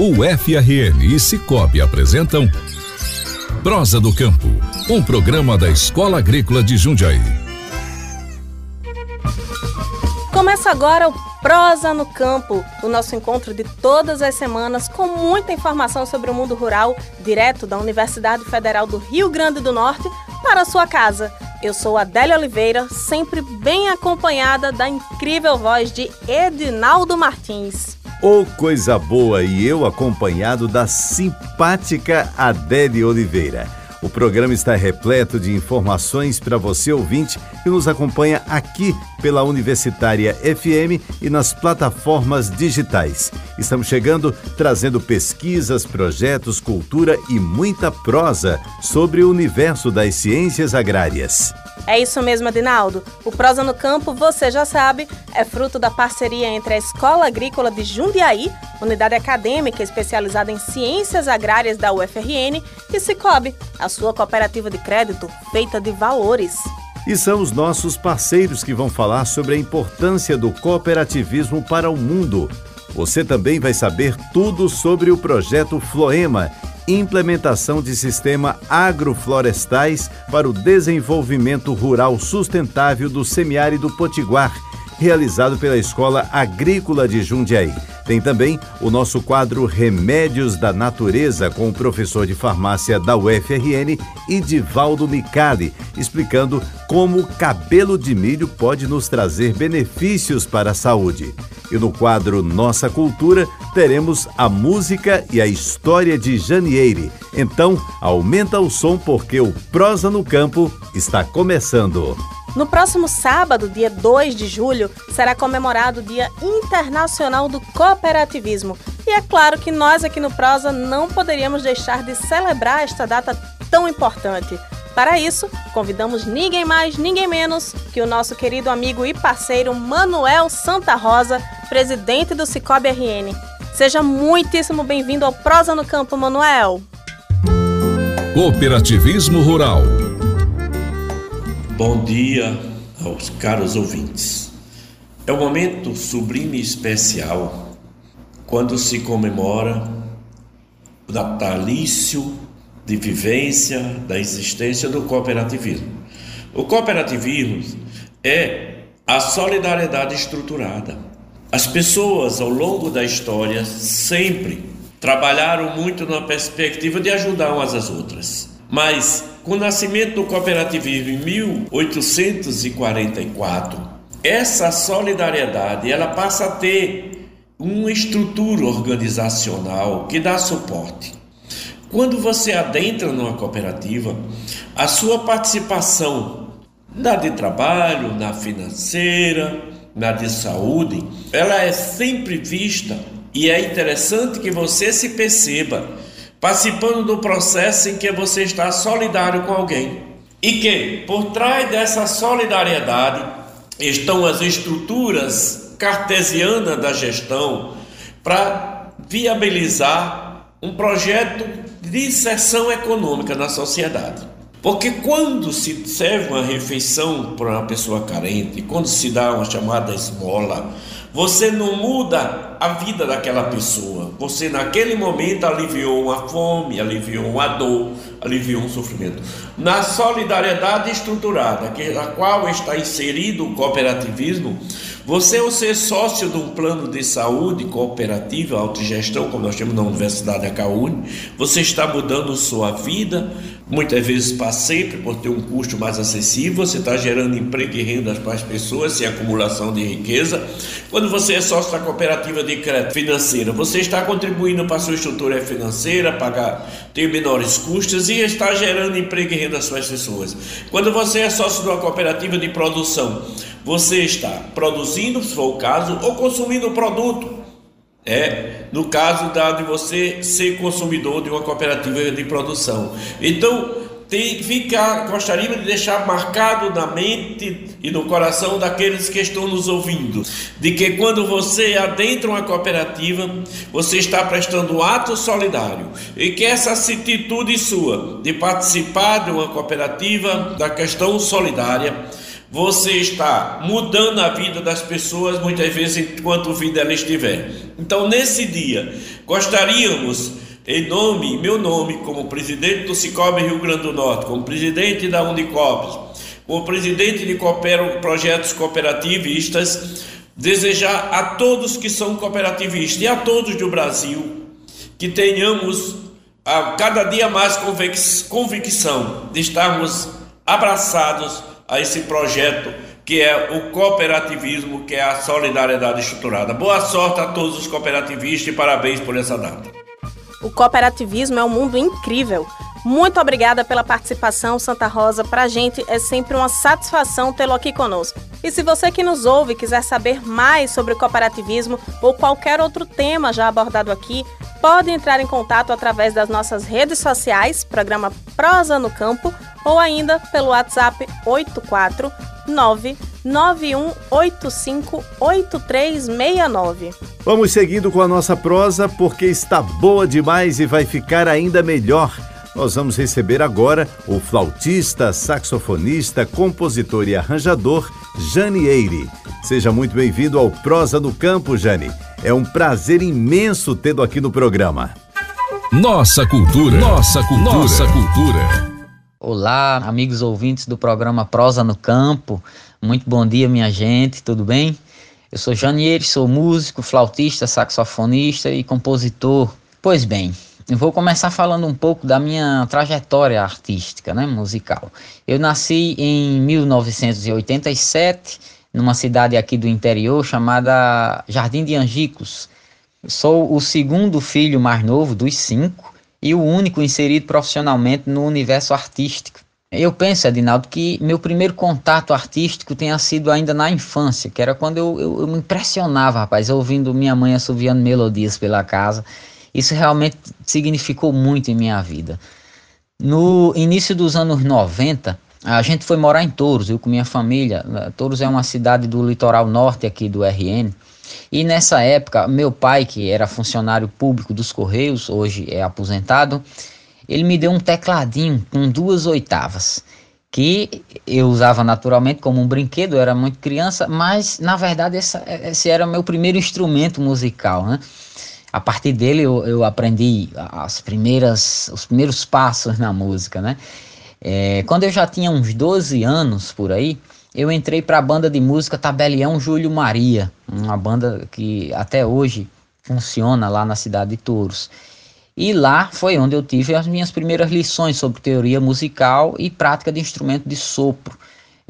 O FRN e Cicobi apresentam Prosa do Campo, um programa da Escola Agrícola de Jundiaí. Começa agora o Prosa no Campo, o nosso encontro de todas as semanas com muita informação sobre o mundo rural, direto da Universidade Federal do Rio Grande do Norte para a sua casa. Eu sou Adélia Oliveira, sempre bem acompanhada da incrível voz de Edinaldo Martins. Ô coisa boa! E eu acompanhado da simpática Adélia Oliveira. O programa está repleto de informações para você ouvinte que nos acompanha aqui pela Universitária FM e nas plataformas digitais. Estamos chegando trazendo pesquisas, projetos, cultura e muita prosa sobre o universo das ciências agrárias. É isso mesmo, Adinaldo. O Prosa no Campo, você já sabe, é fruto da parceria entre a Escola Agrícola de Jundiaí, unidade acadêmica especializada em ciências agrárias da UFRN, e Cicobi, a sua cooperativa de crédito feita de valores. E são os nossos parceiros que vão falar sobre a importância do cooperativismo para o mundo. Você também vai saber tudo sobre o projeto Floema implementação de sistema agroflorestais para o desenvolvimento rural sustentável do semiárido potiguar, realizado pela Escola Agrícola de Jundiaí. Tem também o nosso quadro Remédios da Natureza com o professor de farmácia da UFRN, Edivaldo Micali, explicando como o cabelo de milho pode nos trazer benefícios para a saúde. E no quadro Nossa Cultura, teremos a música e a história de Janieire. Então, aumenta o som porque o Prosa no Campo está começando. No próximo sábado, dia 2 de julho, será comemorado o Dia Internacional do Cooperativismo. E é claro que nós aqui no Prosa não poderíamos deixar de celebrar esta data tão importante. Para isso, convidamos ninguém mais, ninguém menos que o nosso querido amigo e parceiro Manuel Santa Rosa, presidente do Cicobi RN. Seja muitíssimo bem-vindo ao Prosa no Campo, Manuel. Cooperativismo Rural. Bom dia aos caros ouvintes. É um momento sublime e especial quando se comemora o natalício de vivência da existência do cooperativismo. O cooperativismo é a solidariedade estruturada. As pessoas ao longo da história sempre trabalharam muito na perspectiva de ajudar umas às outras. Mas com o nascimento do cooperativismo em 1844, essa solidariedade ela passa a ter uma estrutura organizacional que dá suporte. Quando você adentra numa cooperativa, a sua participação na de trabalho, na financeira, na de saúde, ela é sempre vista e é interessante que você se perceba participando do processo em que você está solidário com alguém. E que por trás dessa solidariedade estão as estruturas cartesianas da gestão para viabilizar um projeto de inserção econômica na sociedade. Porque quando se serve uma refeição para uma pessoa carente, quando se dá uma chamada esmola, você não muda a vida daquela pessoa. Você naquele momento aliviou uma fome, aliviou uma dor, aliviou um sofrimento. Na solidariedade estruturada, que a qual está inserido o cooperativismo, você ao ser sócio de um plano de saúde cooperativa, autogestão, como nós temos na Universidade Acaúne, você está mudando sua vida, muitas vezes para sempre, por ter um custo mais acessível, você está gerando emprego e renda para as pessoas, sem acumulação de riqueza. Quando você é sócio da cooperativa de crédito financeira, você está contribuindo para a sua estrutura financeira, pagar, ter menores custos e está gerando emprego e renda para as pessoas. Quando você é sócio de uma cooperativa de produção, você está produzindo, se for o caso, ou consumindo o produto. É, no caso da, de você ser consumidor de uma cooperativa de produção. Então, tem, fica, gostaria de deixar marcado na mente e no coração daqueles que estão nos ouvindo, de que quando você adentra uma cooperativa, você está prestando um ato solidário e que essa atitude sua de participar de uma cooperativa da questão solidária você está mudando a vida das pessoas, muitas vezes, enquanto vida ela estiver. Então, nesse dia, gostaríamos, em nome, meu nome, como presidente do Cicobi Rio Grande do Norte, como presidente da Unicop, como presidente de cooper, projetos cooperativistas, desejar a todos que são cooperativistas e a todos do Brasil que tenhamos a cada dia mais convicção de estarmos abraçados a esse projeto que é o cooperativismo, que é a solidariedade estruturada. Boa sorte a todos os cooperativistas e parabéns por essa data. O cooperativismo é um mundo incrível. Muito obrigada pela participação, Santa Rosa. Para a gente é sempre uma satisfação tê-lo aqui conosco. E se você que nos ouve quiser saber mais sobre cooperativismo ou qualquer outro tema já abordado aqui, pode entrar em contato através das nossas redes sociais, programa Prosa no Campo, ou ainda pelo WhatsApp 849 91858369. Vamos seguindo com a nossa prosa porque está boa demais e vai ficar ainda melhor. Nós vamos receber agora o flautista, saxofonista, compositor e arranjador Jane Eire. Seja muito bem-vindo ao Prosa no Campo, Jane. É um prazer imenso tê-lo aqui no programa. Nossa cultura, nossa cultura, nossa cultura. Olá, amigos ouvintes do programa Prosa no Campo. Muito bom dia, minha gente, tudo bem? Eu sou Janier, sou músico, flautista, saxofonista e compositor. Pois bem, eu vou começar falando um pouco da minha trajetória artística, né, musical. Eu nasci em 1987 numa cidade aqui do interior chamada Jardim de Angicos. Sou o segundo filho mais novo dos cinco e o único inserido profissionalmente no universo artístico. Eu penso, Edinaldo, que meu primeiro contato artístico tenha sido ainda na infância, que era quando eu, eu, eu me impressionava, rapaz, ouvindo minha mãe assoviando melodias pela casa. Isso realmente significou muito em minha vida. No início dos anos 90, a gente foi morar em Touros, eu com minha família. Touros é uma cidade do litoral norte aqui do RN. E nessa época, meu pai, que era funcionário público dos Correios, hoje é aposentado, ele me deu um tecladinho com duas oitavas, que eu usava naturalmente como um brinquedo, eu era muito criança, mas na verdade essa, esse era meu primeiro instrumento musical, né? A partir dele eu, eu aprendi as primeiras, os primeiros passos na música, né? É, quando eu já tinha uns 12 anos por aí, eu entrei para a banda de música Tabelião Júlio Maria, uma banda que até hoje funciona lá na cidade de Touros. E lá foi onde eu tive as minhas primeiras lições sobre teoria musical e prática de instrumento de sopro.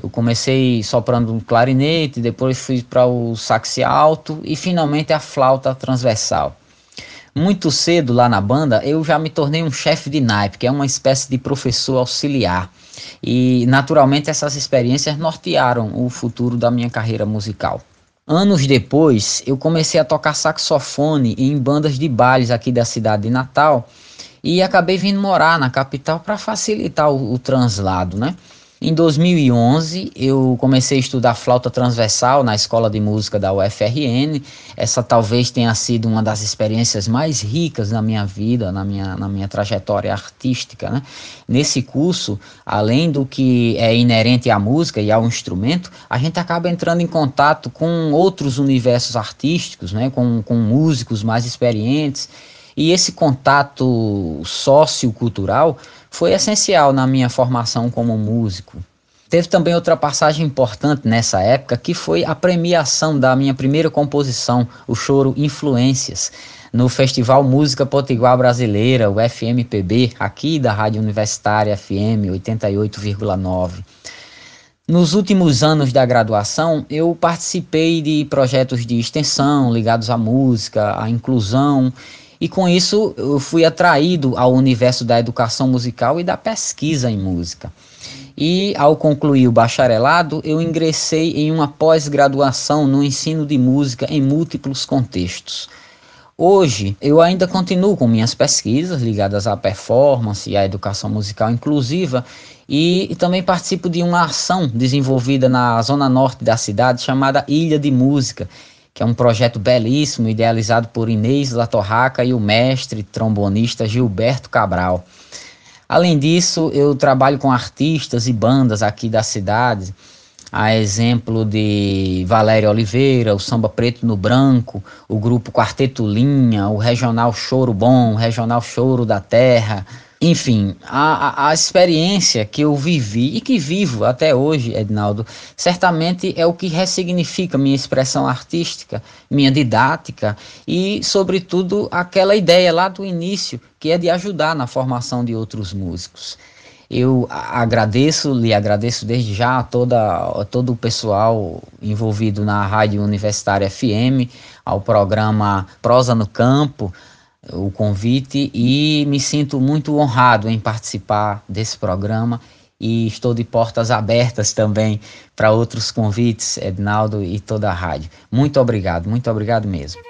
Eu comecei soprando um clarinete, depois fui para o sax alto e finalmente a flauta transversal. Muito cedo lá na banda, eu já me tornei um chefe de naipe, que é uma espécie de professor auxiliar. E naturalmente essas experiências nortearam o futuro da minha carreira musical. Anos depois, eu comecei a tocar saxofone em bandas de bailes aqui da cidade de Natal e acabei vindo morar na capital para facilitar o, o translado, né? Em 2011, eu comecei a estudar flauta transversal na Escola de Música da UFRN. Essa talvez tenha sido uma das experiências mais ricas na minha vida, na minha, na minha trajetória artística. Né? Nesse curso, além do que é inerente à música e ao instrumento, a gente acaba entrando em contato com outros universos artísticos, né? com, com músicos mais experientes. E esse contato sociocultural foi essencial na minha formação como músico. Teve também outra passagem importante nessa época, que foi a premiação da minha primeira composição, o choro Influências, no Festival Música Potiguar Brasileira, o FMPB, aqui da Rádio Universitária FM 88,9. Nos últimos anos da graduação, eu participei de projetos de extensão ligados à música, à inclusão e com isso eu fui atraído ao universo da educação musical e da pesquisa em música. E ao concluir o bacharelado, eu ingressei em uma pós-graduação no ensino de música em múltiplos contextos. Hoje, eu ainda continuo com minhas pesquisas ligadas à performance e à educação musical inclusiva e, e, também participo de uma ação desenvolvida na zona norte da cidade chamada Ilha de Música, que é um projeto belíssimo, idealizado por Inês Latorraca e o mestre trombonista Gilberto Cabral. Além disso, eu trabalho com artistas e bandas aqui da cidade, a exemplo de Valéria Oliveira, o Samba Preto no Branco, o grupo Quarteto Linha, o Regional Choro Bom, o Regional Choro da Terra, enfim, a, a, experiência que eu vivi e que vivo até hoje, Ednaldo, certamente é o que ressignifica minha expressão artística, minha didática e, sobretudo, aquela ideia lá do início que é de ajudar na formação de outros músicos. Eu agradeço, lhe agradeço desde já a, toda, a todo o pessoal envolvido na Rádio Universitária FM, ao programa Prosa no Campo, o convite e me sinto muito honrado em participar desse programa e estou de portas abertas também para outros convites, Ednaldo e toda a rádio. Muito obrigado, muito obrigado mesmo.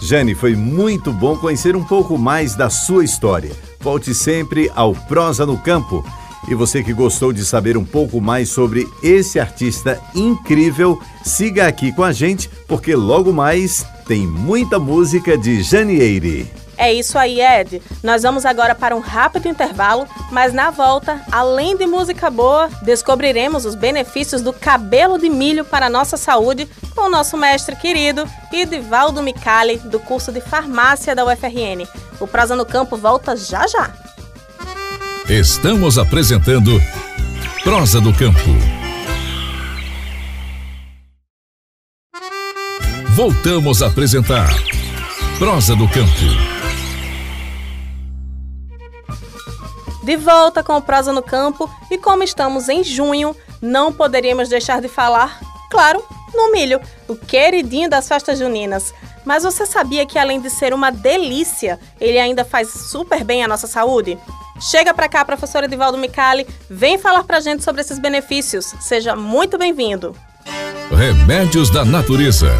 Jane, foi muito bom conhecer um pouco mais da sua história. Volte sempre ao Prosa no Campo. E você que gostou de saber um pouco mais sobre esse artista incrível, siga aqui com a gente, porque logo mais tem muita música de Janieire. É isso aí, Ed. Nós vamos agora para um rápido intervalo, mas na volta, além de música boa, descobriremos os benefícios do cabelo de milho para a nossa saúde com o nosso mestre querido Edivaldo Micali, do curso de farmácia da UFRN. O Prosa no Campo volta já já. Estamos apresentando Prosa do Campo. Voltamos a apresentar Prosa do Campo. De volta com o Prosa no Campo e como estamos em junho, não poderíamos deixar de falar, claro, no milho, o queridinho das festas juninas. Mas você sabia que além de ser uma delícia, ele ainda faz super bem à nossa saúde? Chega para cá, professor Edivaldo Micali, vem falar pra gente sobre esses benefícios. Seja muito bem-vindo. Remédios da Natureza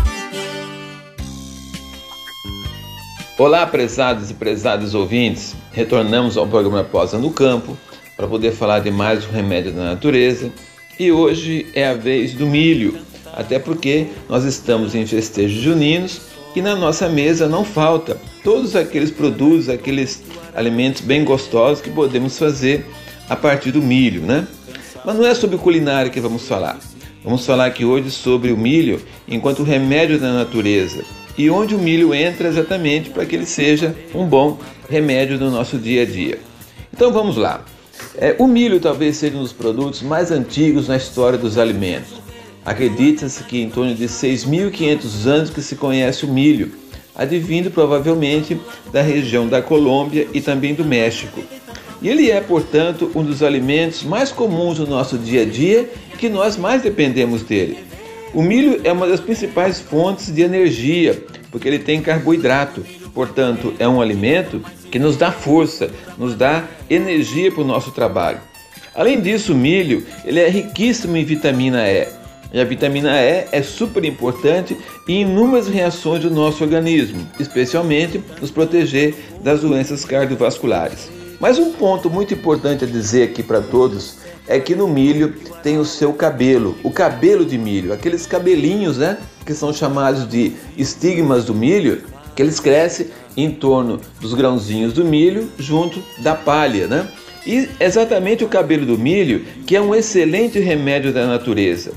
Olá, prezados e prezadas ouvintes. Retornamos ao programa Posa no Campo para poder falar de mais um remédio da natureza. E hoje é a vez do milho, até porque nós estamos em festejos juninos e na nossa mesa não falta todos aqueles produtos, aqueles alimentos bem gostosos que podemos fazer a partir do milho, né? Mas não é sobre culinária que vamos falar. Vamos falar aqui hoje sobre o milho enquanto remédio da natureza e onde o milho entra exatamente para que ele seja um bom remédio no nosso dia a dia. Então vamos lá. É, o milho talvez seja um dos produtos mais antigos na história dos alimentos. Acredita-se que em torno de 6.500 anos que se conhece o milho, advindo provavelmente da região da Colômbia e também do México. E ele é, portanto, um dos alimentos mais comuns no nosso dia a dia e que nós mais dependemos dele. O milho é uma das principais fontes de energia, porque ele tem carboidrato, portanto, é um alimento que nos dá força, nos dá energia para o nosso trabalho. Além disso, o milho ele é riquíssimo em vitamina E. E a vitamina E é super importante em inúmeras reações do nosso organismo, especialmente nos proteger das doenças cardiovasculares. Mas um ponto muito importante a dizer aqui para todos é que no milho tem o seu cabelo, o cabelo de milho, aqueles cabelinhos, né, que são chamados de estigmas do milho, que eles crescem em torno dos grãozinhos do milho junto da palha, né? E exatamente o cabelo do milho, que é um excelente remédio da natureza.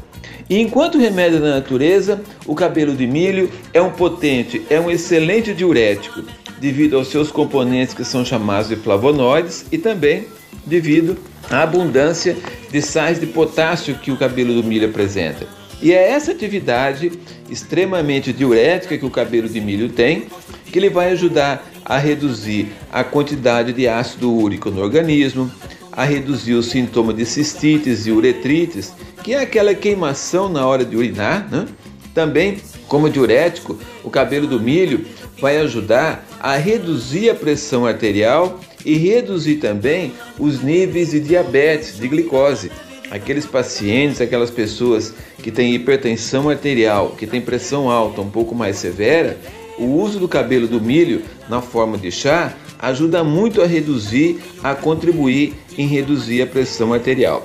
E enquanto remédio da natureza, o cabelo de milho é um potente, é um excelente diurético, devido aos seus componentes que são chamados de flavonoides e também devido à abundância de sais de potássio que o cabelo do milho apresenta. E é essa atividade extremamente diurética que o cabelo de milho tem que ele vai ajudar a reduzir a quantidade de ácido úrico no organismo, a reduzir os sintomas de cistites e uretrites, que é aquela queimação na hora de urinar. Né? Também, como diurético, o cabelo do milho vai ajudar a reduzir a pressão arterial e reduzir também os níveis de diabetes, de glicose. Aqueles pacientes, aquelas pessoas que têm hipertensão arterial, que têm pressão alta um pouco mais severa, o uso do cabelo do milho na forma de chá ajuda muito a reduzir, a contribuir em reduzir a pressão arterial.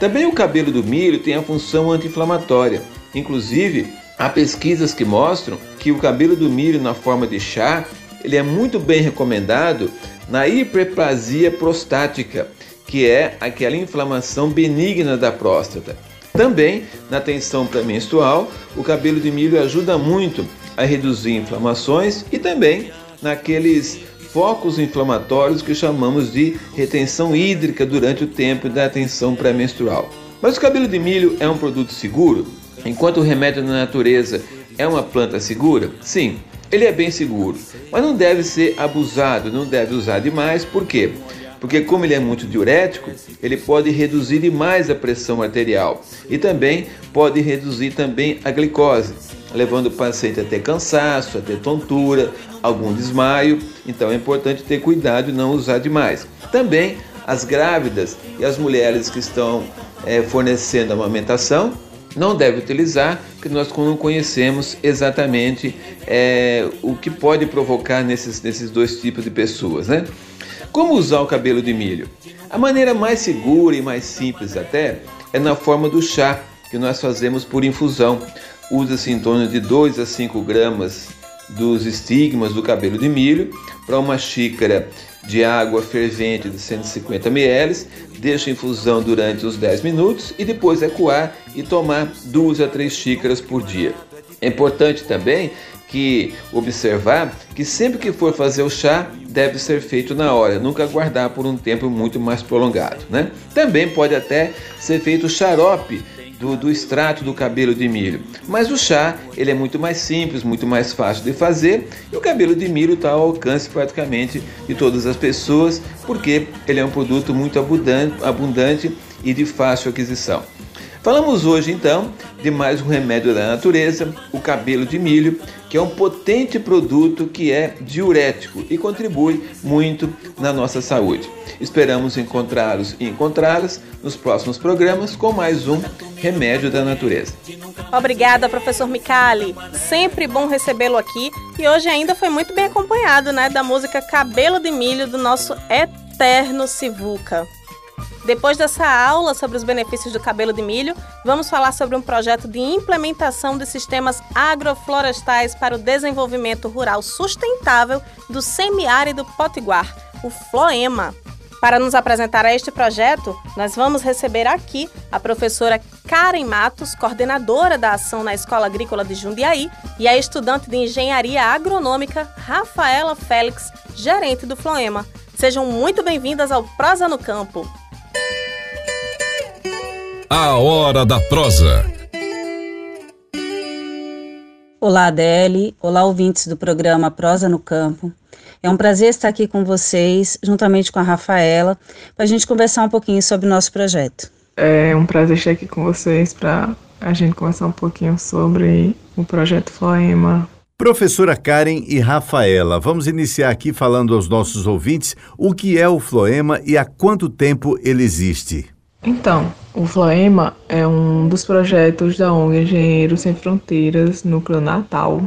Também o cabelo do milho tem a função anti-inflamatória. Inclusive, há pesquisas que mostram que o cabelo do milho na forma de chá, ele é muito bem recomendado na hiperplasia prostática, que é aquela inflamação benigna da próstata. Também na tensão pré-menstrual, o cabelo de milho ajuda muito a reduzir inflamações e também naqueles focos inflamatórios que chamamos de retenção hídrica durante o tempo da tensão pré-menstrual. Mas o cabelo de milho é um produto seguro? Enquanto o remédio na natureza é uma planta segura? Sim, ele é bem seguro, mas não deve ser abusado, não deve usar demais, por quê? Porque como ele é muito diurético, ele pode reduzir demais a pressão arterial e também pode reduzir também a glicose, levando o paciente a ter cansaço, a ter tontura, algum desmaio. Então é importante ter cuidado e não usar demais. Também as grávidas e as mulheres que estão é, fornecendo amamentação não deve utilizar, porque nós não conhecemos exatamente é, o que pode provocar nesses, nesses dois tipos de pessoas. Né? Como usar o cabelo de milho? A maneira mais segura e mais simples até é na forma do chá, que nós fazemos por infusão. Usa-se em torno de 2 a 5 gramas dos estigmas do cabelo de milho para uma xícara de água fervente de 150 ml, deixa infusão durante os 10 minutos e depois é coar e tomar 2 a 3 xícaras por dia. É importante também que observar que sempre que for fazer o chá deve ser feito na hora, nunca aguardar por um tempo muito mais prolongado, né? Também pode até ser feito xarope do, do extrato do cabelo de milho. Mas o chá ele é muito mais simples, muito mais fácil de fazer e o cabelo de milho está ao alcance praticamente de todas as pessoas porque ele é um produto muito abundante, abundante e de fácil aquisição. Falamos hoje então de mais um remédio da natureza, o cabelo de milho, que é um potente produto que é diurético e contribui muito na nossa saúde. Esperamos encontrá-los e encontrá-las nos próximos programas com mais um remédio da natureza. Obrigada, professor Micali. Sempre bom recebê-lo aqui e hoje ainda foi muito bem acompanhado, né, da música Cabelo de Milho do nosso eterno Sivuca. Depois dessa aula sobre os benefícios do cabelo de milho, vamos falar sobre um projeto de implementação de sistemas agroflorestais para o desenvolvimento rural sustentável do semiárido potiguar, o FLOEMA. Para nos apresentar a este projeto, nós vamos receber aqui a professora Karen Matos, coordenadora da ação na Escola Agrícola de Jundiaí, e a estudante de Engenharia Agronômica Rafaela Félix, gerente do FLOEMA. Sejam muito bem-vindas ao Prosa no Campo. A Hora da Prosa. Olá, Adele. Olá, ouvintes do programa Prosa no Campo. É um prazer estar aqui com vocês, juntamente com a Rafaela, para a gente conversar um pouquinho sobre o nosso projeto. É um prazer estar aqui com vocês para a gente conversar um pouquinho sobre o projeto Floema. Professora Karen e Rafaela, vamos iniciar aqui falando aos nossos ouvintes o que é o Floema e há quanto tempo ele existe. Então, o Floema é um dos projetos da ONG Engenheiros Sem Fronteiras, Núcleo Natal.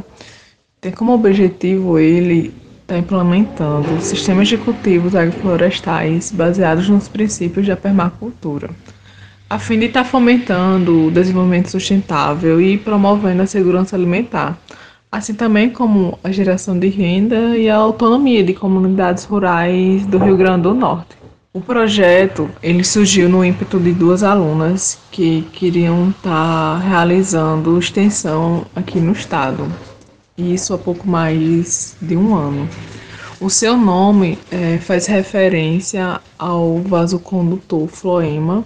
Tem como objetivo ele estar tá implementando sistemas de cultivos agroflorestais baseados nos princípios da permacultura, a fim de estar tá fomentando o desenvolvimento sustentável e promovendo a segurança alimentar, assim também como a geração de renda e a autonomia de comunidades rurais do Rio Grande do Norte. O projeto ele surgiu no ímpeto de duas alunas que queriam estar tá realizando extensão aqui no estado, e isso há pouco mais de um ano. O seu nome é, faz referência ao vasocondutor floema,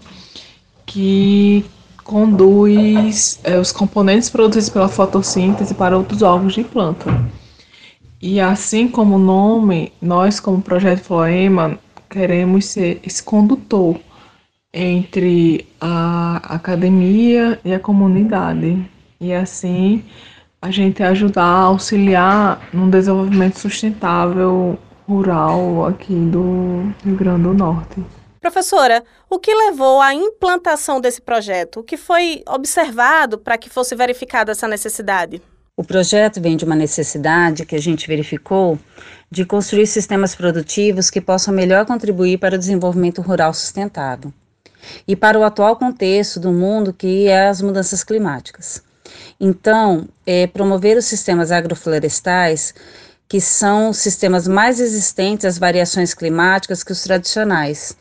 que conduz é, os componentes produzidos pela fotossíntese para outros órgãos de planta. E assim como o nome, nós como Projeto Floema queremos ser esse condutor entre a academia e a comunidade. E assim a gente ajudar auxiliar no desenvolvimento sustentável rural aqui do Rio Grande do Norte. Professora, o que levou à implantação desse projeto? O que foi observado para que fosse verificada essa necessidade? O projeto vem de uma necessidade que a gente verificou de construir sistemas produtivos que possam melhor contribuir para o desenvolvimento rural sustentável e para o atual contexto do mundo que é as mudanças climáticas. Então, é, promover os sistemas agroflorestais, que são sistemas mais resistentes às variações climáticas que os tradicionais,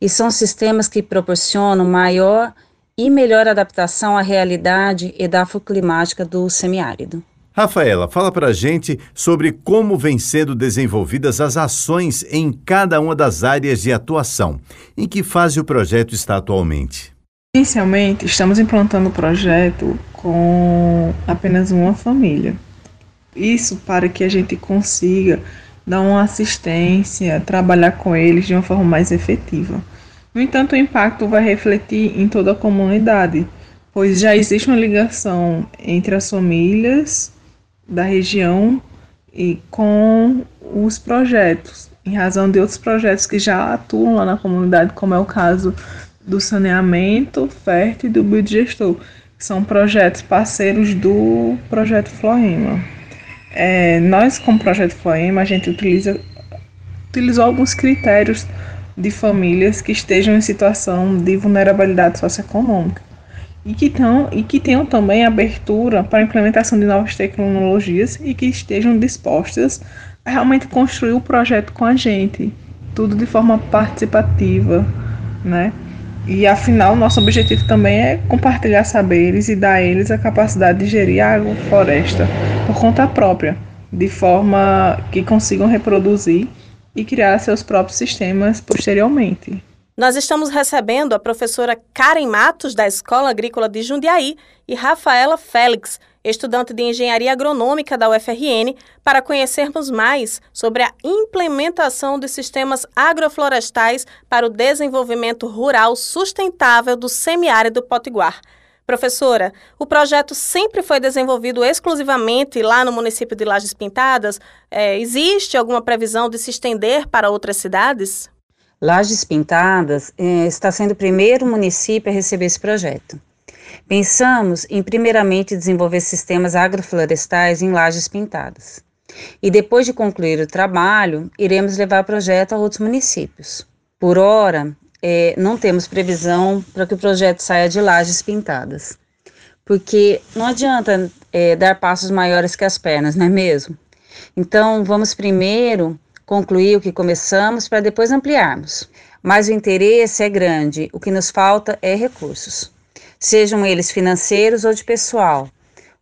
e são sistemas que proporcionam maior e melhor adaptação à realidade edafoclimática do semiárido. Rafaela, fala para a gente sobre como vêm sendo desenvolvidas as ações em cada uma das áreas de atuação. Em que fase o projeto está atualmente? Inicialmente, estamos implantando o projeto com apenas uma família. Isso para que a gente consiga dar uma assistência, trabalhar com eles de uma forma mais efetiva. No entanto, o impacto vai refletir em toda a comunidade, pois já existe uma ligação entre as famílias da região e com os projetos, em razão de outros projetos que já atuam lá na comunidade, como é o caso do saneamento, fértil e do biodigestor, que são projetos parceiros do projeto Floema. É, nós, como projeto Floema, a gente utiliza utilizou alguns critérios de famílias que estejam em situação de vulnerabilidade socioeconômica e que, tão, e que tenham também abertura para a implementação de novas tecnologias e que estejam dispostas a realmente construir o projeto com a gente, tudo de forma participativa, né? E afinal, nosso objetivo também é compartilhar saberes e dar a eles a capacidade de gerir a agrofloresta por conta própria, de forma que consigam reproduzir e criar seus próprios sistemas posteriormente. Nós estamos recebendo a professora Karen Matos, da Escola Agrícola de Jundiaí, e Rafaela Félix, estudante de Engenharia Agronômica da UFRN, para conhecermos mais sobre a implementação de sistemas agroflorestais para o desenvolvimento rural sustentável do semiárido potiguar. Professora, o projeto sempre foi desenvolvido exclusivamente lá no município de Lajes Pintadas. É, existe alguma previsão de se estender para outras cidades? Lajes Pintadas eh, está sendo o primeiro município a receber esse projeto. Pensamos em, primeiramente, desenvolver sistemas agroflorestais em Lajes Pintadas. E depois de concluir o trabalho, iremos levar o projeto a outros municípios. Por hora, eh, não temos previsão para que o projeto saia de Lajes Pintadas. Porque não adianta eh, dar passos maiores que as pernas, não é mesmo? Então, vamos primeiro concluir o que começamos para depois ampliarmos. Mas o interesse é grande, o que nos falta é recursos, sejam eles financeiros ou de pessoal.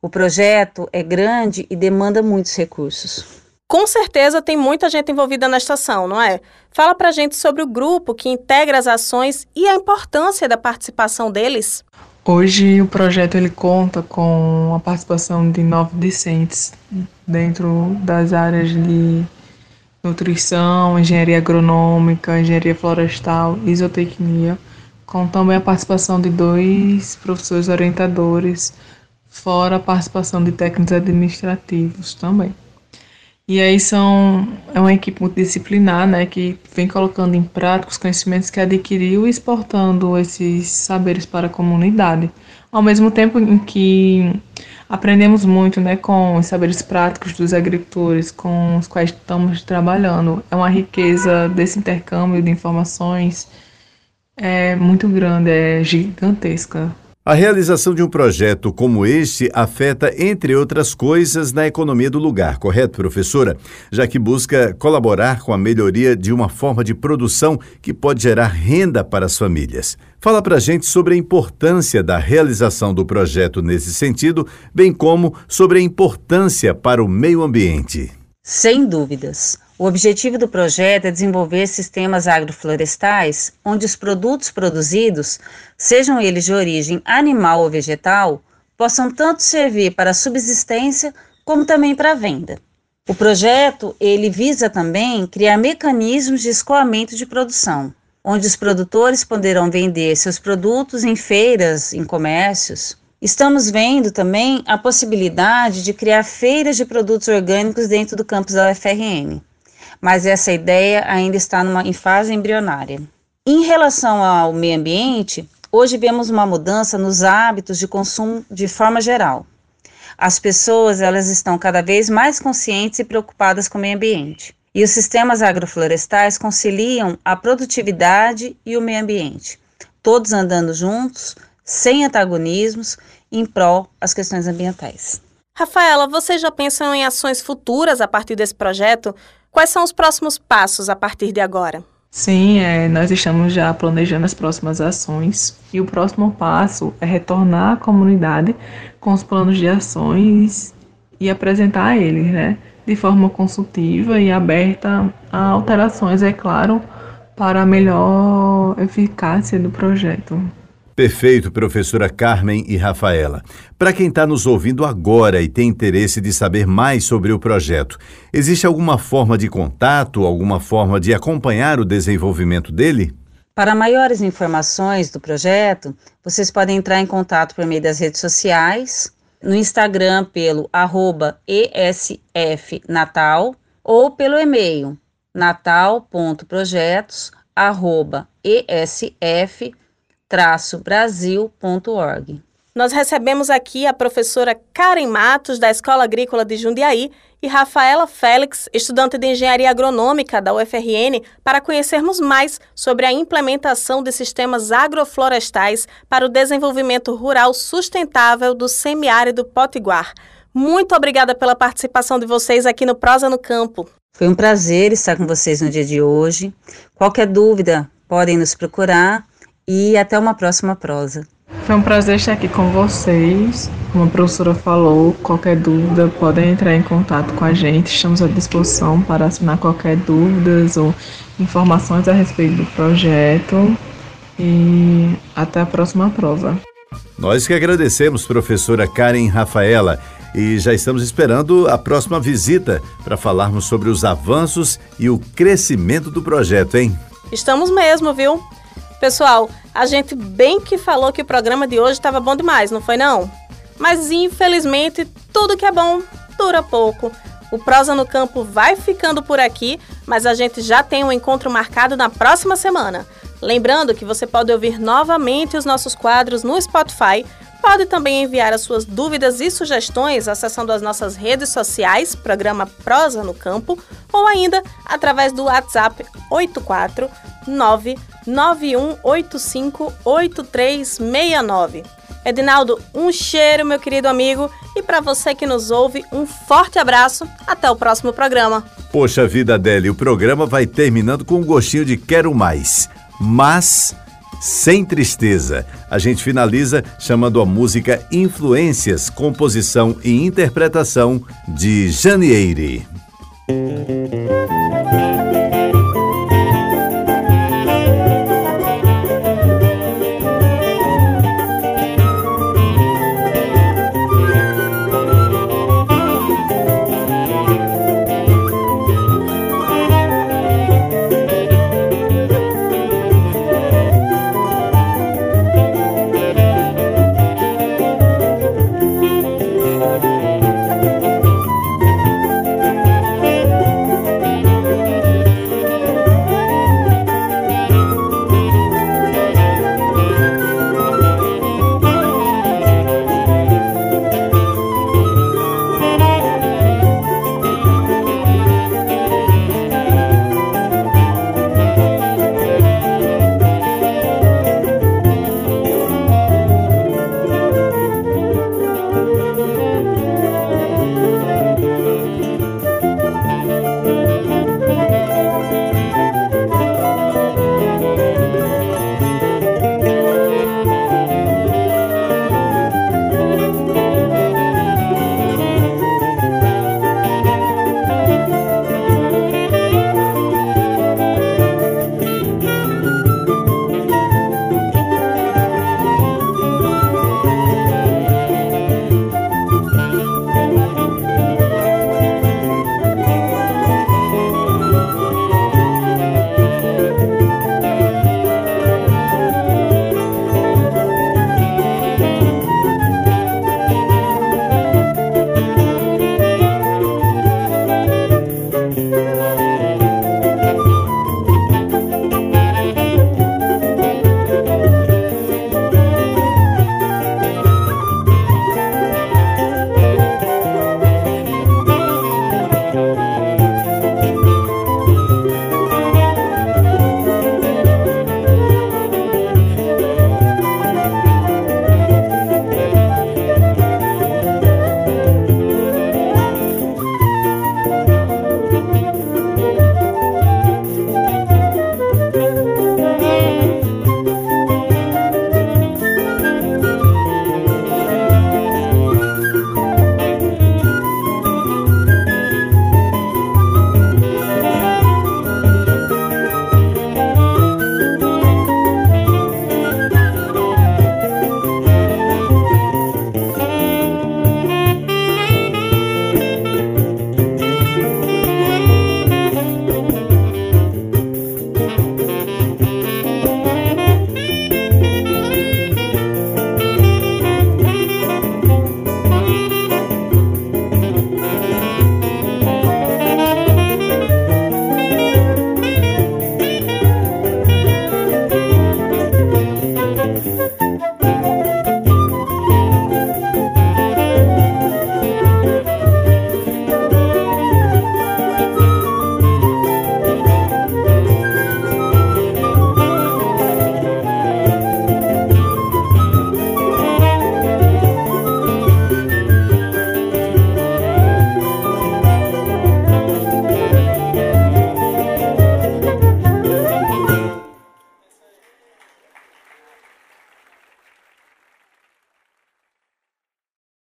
O projeto é grande e demanda muitos recursos. Com certeza tem muita gente envolvida na estação, não é? Fala pra gente sobre o grupo que integra as ações e a importância da participação deles. Hoje o projeto ele conta com a participação de nove discentes dentro das áreas de nutrição, engenharia agronômica, engenharia florestal, isotecnia, com também a participação de dois professores orientadores, fora a participação de técnicos administrativos também. E aí são é uma equipe multidisciplinar, né, que vem colocando em prática os conhecimentos que adquiriu e exportando esses saberes para a comunidade. Ao mesmo tempo em que aprendemos muito né, com os saberes práticos dos agricultores com os quais estamos trabalhando. É uma riqueza desse intercâmbio de informações é muito grande, é gigantesca. A realização de um projeto como este afeta, entre outras coisas, na economia do lugar, correto, professora? Já que busca colaborar com a melhoria de uma forma de produção que pode gerar renda para as famílias. Fala para gente sobre a importância da realização do projeto nesse sentido, bem como sobre a importância para o meio ambiente. Sem dúvidas. O objetivo do projeto é desenvolver sistemas agroflorestais onde os produtos produzidos, sejam eles de origem animal ou vegetal, possam tanto servir para subsistência como também para venda. O projeto ele visa também criar mecanismos de escoamento de produção, onde os produtores poderão vender seus produtos em feiras, em comércios. Estamos vendo também a possibilidade de criar feiras de produtos orgânicos dentro do campus da UFRN mas essa ideia ainda está numa, em fase embrionária. Em relação ao meio ambiente, hoje vemos uma mudança nos hábitos de consumo de forma geral. As pessoas elas estão cada vez mais conscientes e preocupadas com o meio ambiente. E os sistemas agroflorestais conciliam a produtividade e o meio ambiente, todos andando juntos, sem antagonismos, em prol das questões ambientais. Rafaela, vocês já pensam em ações futuras a partir desse projeto? Quais são os próximos passos a partir de agora? Sim, é, nós estamos já planejando as próximas ações e o próximo passo é retornar à comunidade com os planos de ações e apresentar eles, né? De forma consultiva e aberta a alterações, é claro, para a melhor eficácia do projeto. Perfeito, professora Carmen e Rafaela. Para quem está nos ouvindo agora e tem interesse de saber mais sobre o projeto, existe alguma forma de contato, alguma forma de acompanhar o desenvolvimento dele? Para maiores informações do projeto, vocês podem entrar em contato por meio das redes sociais, no Instagram pelo arroba esfnatal ou pelo e-mail natal.projetos@esf brasil.org. Nós recebemos aqui a professora Karen Matos, da Escola Agrícola de Jundiaí, e Rafaela Félix, estudante de Engenharia Agronômica da UFRN, para conhecermos mais sobre a implementação de sistemas agroflorestais para o desenvolvimento rural sustentável do semiárido potiguar. Muito obrigada pela participação de vocês aqui no Prosa no Campo. Foi um prazer estar com vocês no dia de hoje. Qualquer dúvida, podem nos procurar e até uma próxima prosa. Foi um prazer estar aqui com vocês. Como a professora falou, qualquer dúvida podem entrar em contato com a gente. Estamos à disposição para assinar qualquer dúvidas ou informações a respeito do projeto. E até a próxima prova. Nós que agradecemos, professora Karen Rafaela, e já estamos esperando a próxima visita para falarmos sobre os avanços e o crescimento do projeto, hein? Estamos mesmo, viu? Pessoal, a gente bem que falou que o programa de hoje estava bom demais, não foi não? Mas infelizmente, tudo que é bom dura pouco. O Prosa no Campo vai ficando por aqui, mas a gente já tem um encontro marcado na próxima semana. Lembrando que você pode ouvir novamente os nossos quadros no Spotify. Pode também enviar as suas dúvidas e sugestões acessando as nossas redes sociais, programa Prosa no Campo, ou ainda através do WhatsApp 849 91858369. Edinaldo, um cheiro, meu querido amigo, e para você que nos ouve, um forte abraço. Até o próximo programa. Poxa vida, Adele, o programa vai terminando com um gostinho de quero mais, mas sem tristeza. A gente finaliza chamando a música Influências, composição e interpretação de Janieire.